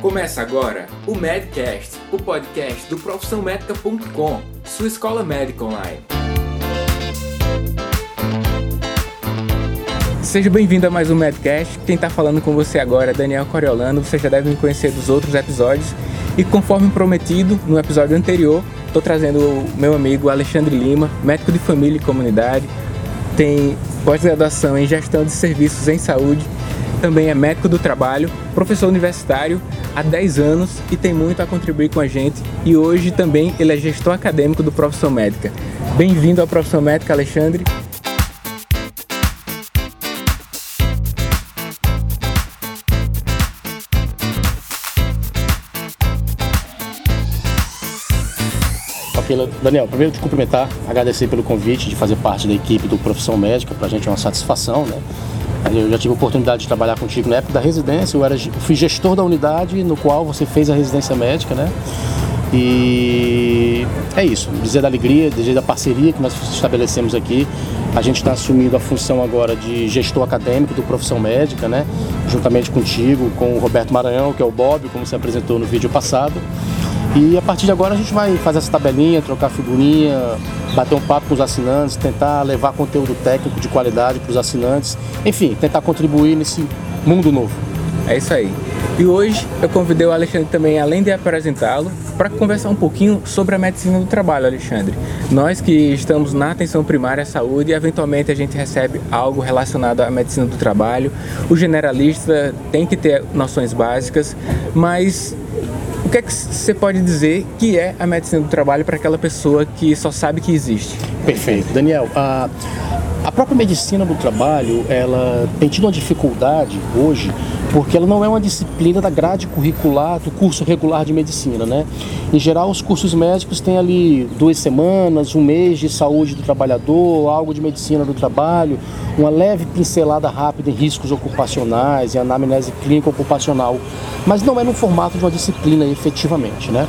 Começa agora o Medcast, o podcast do profissãomédica.com, sua escola médica online. Seja bem-vindo a mais um Medcast. Quem está falando com você agora é Daniel Coriolano. Você já deve me conhecer dos outros episódios. E conforme prometido no episódio anterior, estou trazendo o meu amigo Alexandre Lima, médico de família e comunidade, tem pós-graduação em gestão de serviços em saúde, também é médico do trabalho, professor universitário há 10 anos e tem muito a contribuir com a gente. E hoje também ele é gestor acadêmico do Profissão Médica. Bem-vindo ao Profissão Médica, Alexandre. Daniel, primeiro te cumprimentar, agradecer pelo convite de fazer parte da equipe do Profissão Médica, para a gente é uma satisfação, né? Eu já tive a oportunidade de trabalhar contigo na época da residência, eu era, fui gestor da unidade no qual você fez a residência médica, né? E é isso, dizer da alegria, dizer da parceria que nós estabelecemos aqui. A gente está assumindo a função agora de gestor acadêmico do Profissão Médica, né? Juntamente contigo, com o Roberto Maranhão, que é o Bob, como se apresentou no vídeo passado. E a partir de agora a gente vai fazer essa tabelinha, trocar figurinha, bater um papo com os assinantes, tentar levar conteúdo técnico de qualidade para os assinantes, enfim, tentar contribuir nesse mundo novo. É isso aí. E hoje eu convidei o Alexandre também, além de apresentá-lo, para conversar um pouquinho sobre a medicina do trabalho, Alexandre. Nós que estamos na atenção primária à saúde, eventualmente a gente recebe algo relacionado à medicina do trabalho. O generalista tem que ter noções básicas, mas o que é que você pode dizer que é a medicina do trabalho para aquela pessoa que só sabe que existe? Perfeito. Daniel, a, a própria medicina do trabalho, ela tem tido uma dificuldade hoje porque ela não é uma disciplina da grade curricular do curso regular de medicina, né? Em geral, os cursos médicos têm ali duas semanas, um mês de saúde do trabalhador, algo de medicina do trabalho, uma leve pincelada rápida em riscos ocupacionais e anamnese clínica ocupacional, mas não é no formato de uma disciplina efetivamente, né?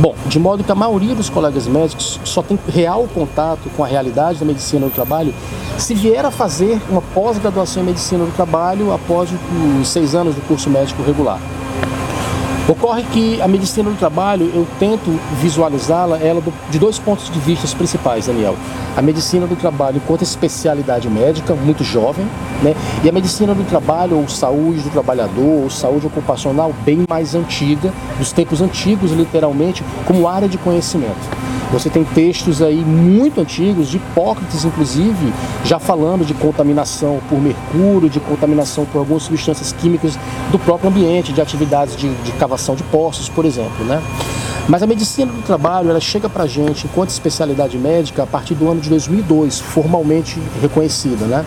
Bom, de modo que a maioria dos colegas médicos só tem real contato com a realidade da medicina do trabalho se vier a fazer uma pós-graduação em medicina do trabalho após os seis anos do curso médico regular. Ocorre que a medicina do trabalho, eu tento visualizá-la ela de dois pontos de vista principais, Daniel. A medicina do trabalho enquanto especialidade médica, muito jovem, né? E a medicina do trabalho, ou saúde do trabalhador, ou saúde ocupacional, bem mais antiga, dos tempos antigos, literalmente, como área de conhecimento. Você tem textos aí muito antigos, de Hipócrates, inclusive, já falando de contaminação por mercúrio, de contaminação por algumas substâncias químicas do próprio ambiente, de atividades de, de cavação de poços, por exemplo, né? Mas a medicina do trabalho, ela chega para a gente enquanto especialidade médica a partir do ano de 2002, formalmente reconhecida, né?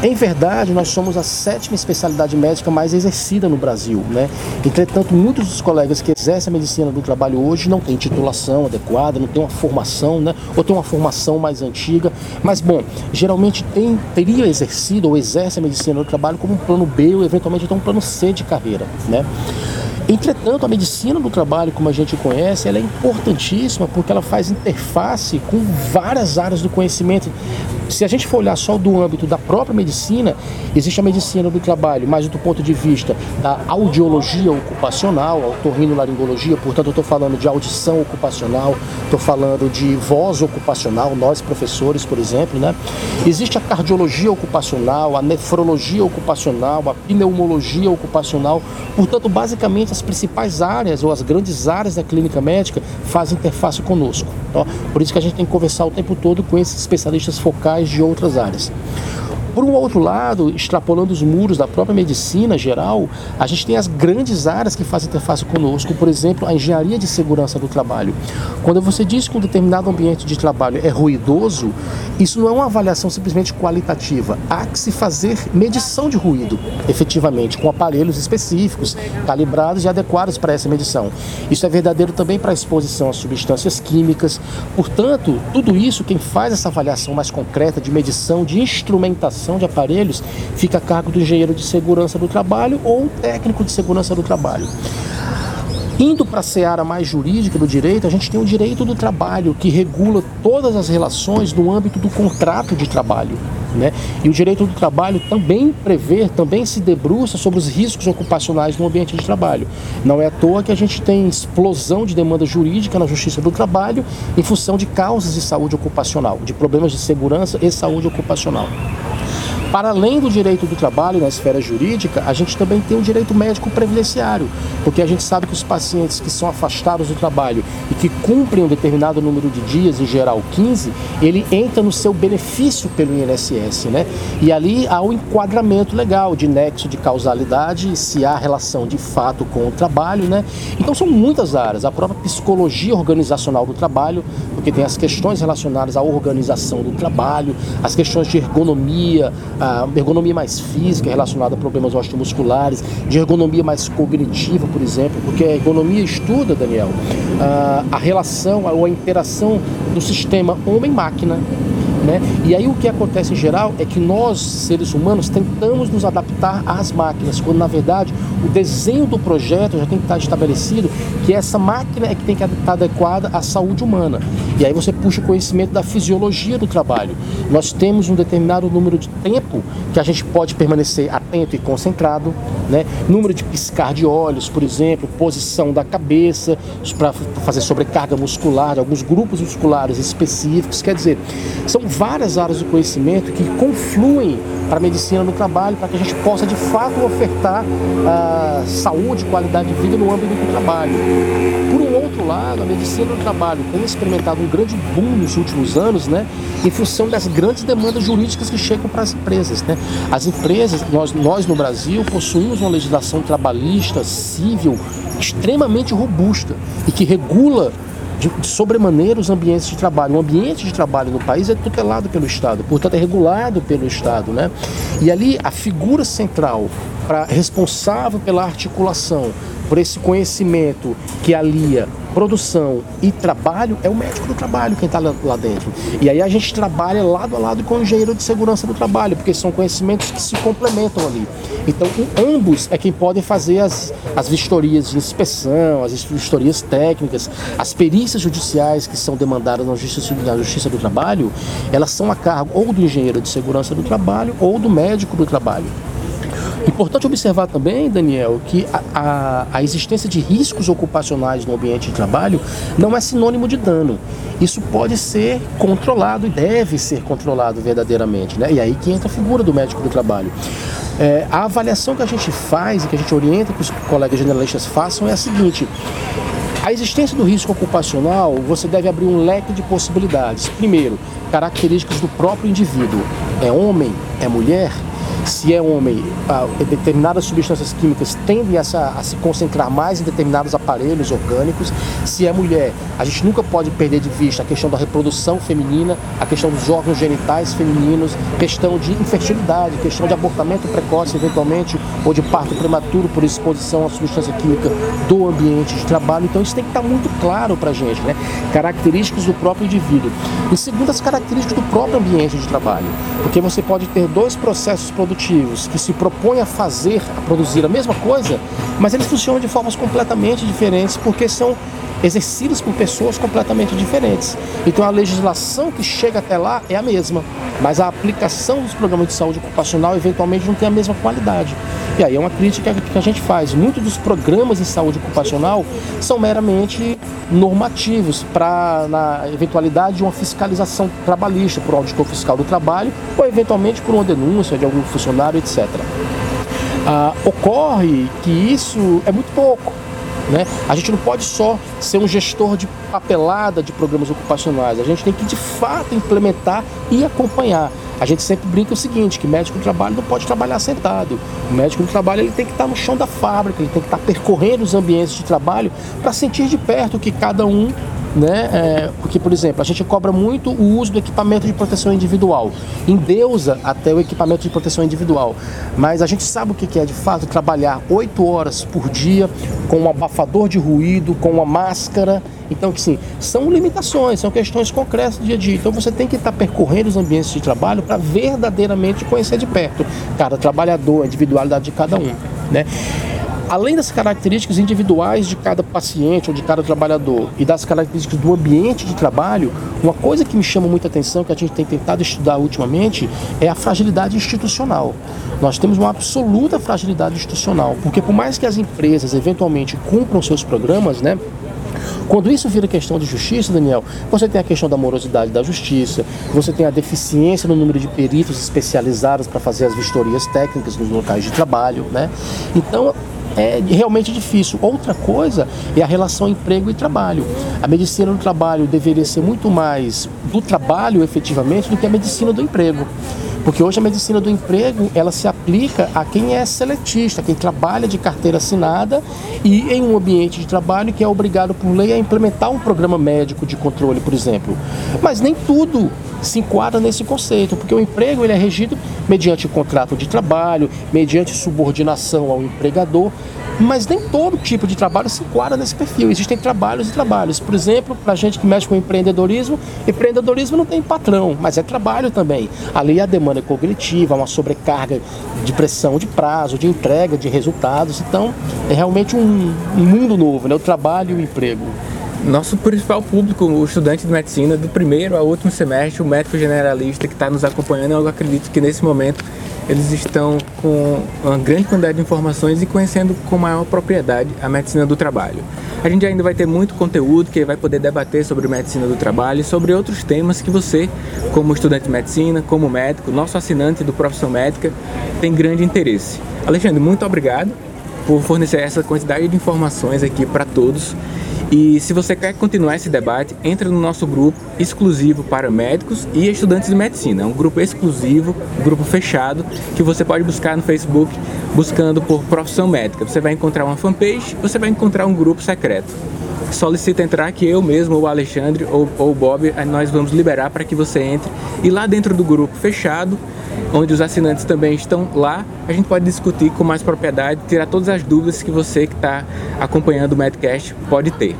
Em verdade, nós somos a sétima especialidade médica mais exercida no Brasil, né? Entretanto, muitos dos colegas que exercem a medicina do trabalho hoje não têm titulação adequada, não têm uma formação, né? Ou têm uma formação mais antiga. Mas, bom, geralmente tem, teria exercido ou exerce a medicina do trabalho como um plano B ou eventualmente até um plano C de carreira, né? Entretanto, a medicina do trabalho, como a gente conhece, ela é importantíssima porque ela faz interface com várias áreas do conhecimento. Se a gente for olhar só do âmbito da própria medicina, existe a medicina do trabalho, mas do ponto de vista da audiologia ocupacional, autorrinolaringologia, portanto eu estou falando de audição ocupacional, estou falando de voz ocupacional, nós professores, por exemplo, né? Existe a cardiologia ocupacional, a nefrologia ocupacional, a pneumologia ocupacional, portanto, basicamente as principais áreas ou as grandes áreas da clínica médica fazem interface conosco. Por isso que a gente tem que conversar o tempo todo com esses especialistas focais de outras áreas. Por um outro lado, extrapolando os muros da própria medicina geral, a gente tem as grandes áreas que fazem interface conosco, por exemplo, a engenharia de segurança do trabalho. Quando você diz que um determinado ambiente de trabalho é ruidoso, isso não é uma avaliação simplesmente qualitativa. Há que se fazer medição de ruído, efetivamente, com aparelhos específicos, calibrados e adequados para essa medição. Isso é verdadeiro também para a exposição a substâncias químicas. Portanto, tudo isso, quem faz essa avaliação mais concreta de medição, de instrumentação, de aparelhos fica a cargo do engenheiro de segurança do trabalho ou técnico de segurança do trabalho. Indo para a seara mais jurídica do direito, a gente tem o direito do trabalho, que regula todas as relações no âmbito do contrato de trabalho. Né? E o direito do trabalho também prevê, também se debruça sobre os riscos ocupacionais no ambiente de trabalho. Não é à toa que a gente tem explosão de demanda jurídica na Justiça do Trabalho em função de causas de saúde ocupacional, de problemas de segurança e saúde ocupacional. Para além do direito do trabalho na esfera jurídica, a gente também tem o direito médico previdenciário, porque a gente sabe que os pacientes que são afastados do trabalho que cumprem um determinado número de dias, em geral 15, ele entra no seu benefício pelo INSS, né? E ali há o um enquadramento legal de nexo de causalidade, se há relação de fato com o trabalho, né? Então são muitas áreas, a própria psicologia organizacional do trabalho, porque tem as questões relacionadas à organização do trabalho, as questões de ergonomia, a ergonomia mais física relacionada a problemas osteomusculares, de ergonomia mais cognitiva, por exemplo, porque a ergonomia estuda, Daniel, a relação ou a interação do sistema homem-máquina né? E aí o que acontece em geral é que nós, seres humanos, tentamos nos adaptar às máquinas, quando na verdade o desenho do projeto já tem que estar estabelecido que essa máquina é que tem que estar adequada à saúde humana. E aí você puxa o conhecimento da fisiologia do trabalho. Nós temos um determinado número de tempo que a gente pode permanecer atento e concentrado, né? número de piscar de olhos, por exemplo, posição da cabeça para fazer sobrecarga muscular alguns grupos musculares específicos. Quer dizer, são várias áreas do conhecimento que confluem para a medicina no trabalho, para que a gente possa de fato ofertar uh, saúde, qualidade de vida no âmbito do trabalho. Por um outro lado, a medicina no trabalho tem experimentado um grande boom nos últimos anos, né, em função das grandes demandas jurídicas que chegam para as empresas. Né? As empresas, nós, nós no Brasil, possuímos uma legislação trabalhista, civil, extremamente robusta e que regula de, de sobremaneira os ambientes de trabalho. O ambiente de trabalho no país é tutelado pelo Estado, portanto é regulado pelo Estado. Né? E ali a figura central para responsável pela articulação, por esse conhecimento que alia produção e trabalho é o médico do trabalho quem está lá dentro. E aí a gente trabalha lado a lado com o engenheiro de segurança do trabalho, porque são conhecimentos que se complementam ali. Então, ambos é quem podem fazer as, as vistorias de inspeção, as vistorias técnicas, as perícias judiciais que são demandadas na justiça, na justiça do trabalho, elas são a cargo ou do engenheiro de segurança do trabalho ou do médico do trabalho. Importante observar também, Daniel, que a, a, a, existência de riscos ocupacionais no ambiente de trabalho não é sinônimo de dano. Isso pode ser controlado e deve ser controlado verdadeiramente. Né? E aí que entra a figura do médico do trabalho. É, a avaliação que a gente faz e que a gente orienta que os colegas generalistas façam é a seguinte: a existência do risco ocupacional, você deve abrir um leque de possibilidades. Primeiro, características do próprio indivíduo. É homem? É mulher? Se é homem, determinadas substâncias químicas tendem a se, a se, concentrar mais em determinados aparelhos orgânicos. Se é mulher, a gente nunca pode perder de vista a questão da reprodução feminina, a questão dos órgãos genitais femininos, questão de infertilidade, questão de abortamento precoce, eventualmente, ou de parto prematuro por exposição à substância química do ambiente de trabalho. Então isso tem que estar muito claro para a gente, né? Características do próprio indivíduo. E segundo, as características do próprio ambiente de trabalho. Porque você pode ter dois processos produtivos produtivos que se propõem a fazer, a produzir a mesma coisa, mas eles funcionam de formas completamente diferentes porque são exercidos por pessoas completamente diferentes. Então a legislação que chega até lá é a mesma, mas a aplicação dos programas de saúde ocupacional eventualmente não tem a mesma qualidade. E aí é uma crítica que a gente faz. Muitos dos programas de saúde ocupacional são meramente normativos para na eventualidade de uma fiscalização trabalhista por auditor fiscal do trabalho ou eventualmente por uma denúncia de algum funcionário, etc. Ah, ocorre que isso é muito pouco. Né? A gente não pode só ser um gestor de papelada de programas ocupacionais, a gente tem que de fato implementar e acompanhar. A gente sempre brinca o seguinte, que médico do trabalho não pode trabalhar sentado. O médico do trabalho ele tem que estar no chão da fábrica, ele tem que estar percorrendo os ambientes de trabalho para sentir de perto o que cada um né? É, porque, por exemplo, a gente cobra muito o uso do equipamento de proteção individual, endeusa até o equipamento de proteção individual, mas a gente sabe o que é de fato trabalhar oito horas por dia com um abafador de ruído, com uma máscara. Então, sim, são limitações, são questões concretas do dia a dia. Então, você tem que estar percorrendo os ambientes de trabalho para verdadeiramente conhecer de perto cada trabalhador, a individualidade de cada um, né? Além das características individuais de cada paciente ou de cada trabalhador e das características do ambiente de trabalho, uma coisa que me chama muita atenção, que a gente tem tentado estudar ultimamente, é a fragilidade institucional. Nós temos uma absoluta fragilidade institucional, porque por mais que as empresas eventualmente cumpram seus programas, né, quando isso vira questão de justiça, Daniel, você tem a questão da morosidade da justiça, você tem a deficiência no número de peritos especializados para fazer as vistorias técnicas nos locais de trabalho, né? Então, é realmente difícil. Outra coisa é a relação emprego e trabalho. A medicina do trabalho deveria ser muito mais do trabalho efetivamente do que a medicina do emprego. Porque hoje a medicina do emprego, ela se aplica a quem é seletista, quem trabalha de carteira assinada e em um ambiente de trabalho que é obrigado por lei a implementar um programa médico de controle, por exemplo. Mas nem tudo se enquadra nesse conceito, porque o emprego ele é regido mediante o contrato de trabalho, mediante subordinação ao empregador, mas nem todo tipo de trabalho se enquadra nesse perfil. Existem trabalhos e trabalhos. Por exemplo, para gente que mexe com empreendedorismo, empreendedorismo não tem patrão, mas é trabalho também. Ali a demanda é cognitiva, uma sobrecarga de pressão de prazo, de entrega, de resultados. Então, é realmente um, mundo novo, né? o trabalho e o emprego. Nosso principal público, o estudante de medicina, do primeiro ao último semestre, o médico generalista que está nos acompanhando, eu acredito que nesse momento eles estão com uma grande quantidade de informações e conhecendo com maior propriedade a medicina do trabalho. A gente ainda vai ter muito conteúdo que vai poder debater sobre medicina do trabalho e sobre outros temas que você, como estudante de medicina, como médico, nosso assinante do Profissão Médica, tem grande interesse. Alexandre, muito obrigado por fornecer essa quantidade de informações aqui para todos. E se você quer continuar esse debate, entre no nosso grupo exclusivo para médicos e estudantes de medicina. É um grupo exclusivo, um grupo fechado, que você pode buscar no Facebook buscando por profissão médica. Você vai encontrar uma fanpage, você vai encontrar um grupo secreto. Solicita entrar que eu mesmo, ou o Alexandre, ou, ou o Bob, nós vamos liberar para que você entre. E lá dentro do grupo fechado, onde os assinantes também estão lá, a gente pode discutir com mais propriedade, tirar todas as dúvidas que você que está acompanhando o Medcast pode ter.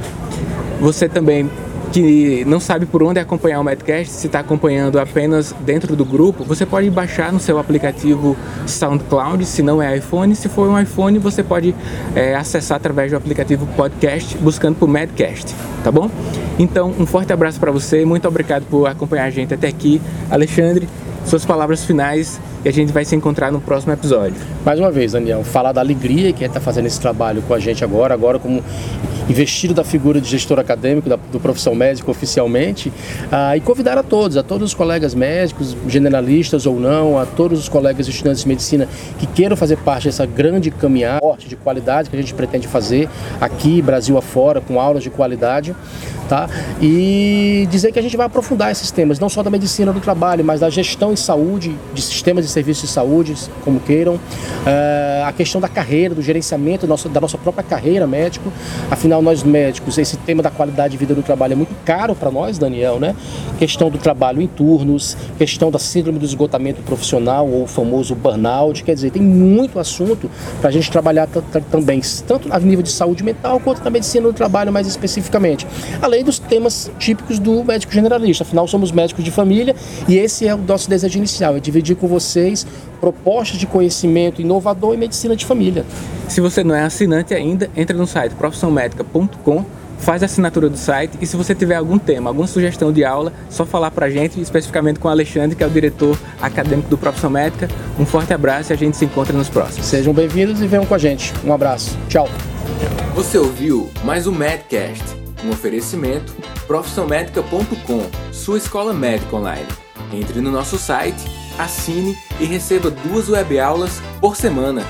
Você também que não sabe por onde acompanhar o Medcast, se está acompanhando apenas dentro do grupo, você pode baixar no seu aplicativo SoundCloud, se não é iPhone. Se for um iPhone, você pode é, acessar através do aplicativo Podcast, buscando por Medcast, tá bom? Então, um forte abraço para você, muito obrigado por acompanhar a gente até aqui. Alexandre, suas palavras finais e a gente vai se encontrar no próximo episódio. Mais uma vez, Daniel, falar da alegria que é estar fazendo esse trabalho com a gente agora, agora como investido da figura de gestor acadêmico, da, do profissão médico oficialmente, ah, e convidar a todos, a todos os colegas médicos, generalistas ou não, a todos os colegas estudantes de medicina que queiram fazer parte dessa grande caminhada de qualidade que a gente pretende fazer aqui, Brasil afora, com aulas de qualidade tá? E dizer que a gente vai aprofundar esses temas, não só da medicina do trabalho, mas da gestão em saúde, de sistemas de serviços de saúde, como queiram, uh, a questão da carreira, do gerenciamento da nossa, da nossa própria carreira médico. Afinal, nós médicos, esse tema da qualidade de vida no trabalho é muito caro para nós, Daniel, né? Questão do trabalho em turnos, questão da síndrome do esgotamento profissional ou o famoso burnout, quer dizer, tem muito assunto para a gente trabalhar também, tanto a nível de saúde mental quanto na medicina do trabalho mais especificamente. Além dos temas típicos do médico generalista. Afinal, somos médicos de família e esse é o nosso desejo inicial, é dividir com vocês propostas de conhecimento inovador em medicina de família. Se você não é assinante ainda, entre no site profissãomédica.com faz a assinatura do site e se você tiver algum tema, alguma sugestão de aula, só falar pra gente, especificamente com o Alexandre, que é o diretor acadêmico do Profissão Médica. Um forte abraço e a gente se encontra nos próximos. Sejam bem-vindos e venham com a gente. Um abraço. Tchau. Você ouviu mais um Medcast um oferecimento profissãomédica.com, sua escola médica online. Entre no nosso site, assine e receba duas web aulas por semana.